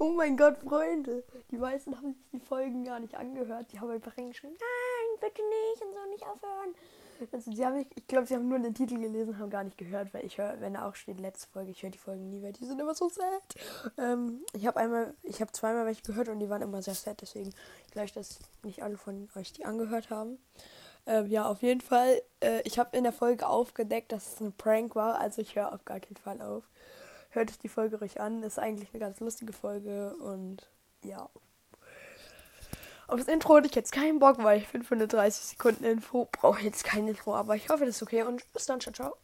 Oh mein Gott, Freunde. Die meisten haben sich die Folgen gar nicht angehört. Die haben einfach reingeschrieben, nein, bitte nicht und so nicht aufhören. Also die haben nicht, ich glaube, sie haben nur den Titel gelesen, haben gar nicht gehört, weil ich höre, wenn da auch steht, letzte Folge, ich höre die Folgen nie, weil die sind immer so sad. Ähm, ich habe einmal, ich habe zweimal welche gehört und die waren immer sehr sad, deswegen glaube dass nicht alle von euch die angehört haben. Ähm, ja, auf jeden Fall, äh, ich habe in der Folge aufgedeckt, dass es ein Prank war, also ich höre auf gar keinen Fall auf. Hört euch die Folge ruhig an, ist eigentlich eine ganz lustige Folge und ja. Auf das Intro hatte ich jetzt keinen Bock, weil ich 530 Sekunden Info brauche jetzt kein Intro, aber ich hoffe, das ist okay und bis dann, ciao, ciao.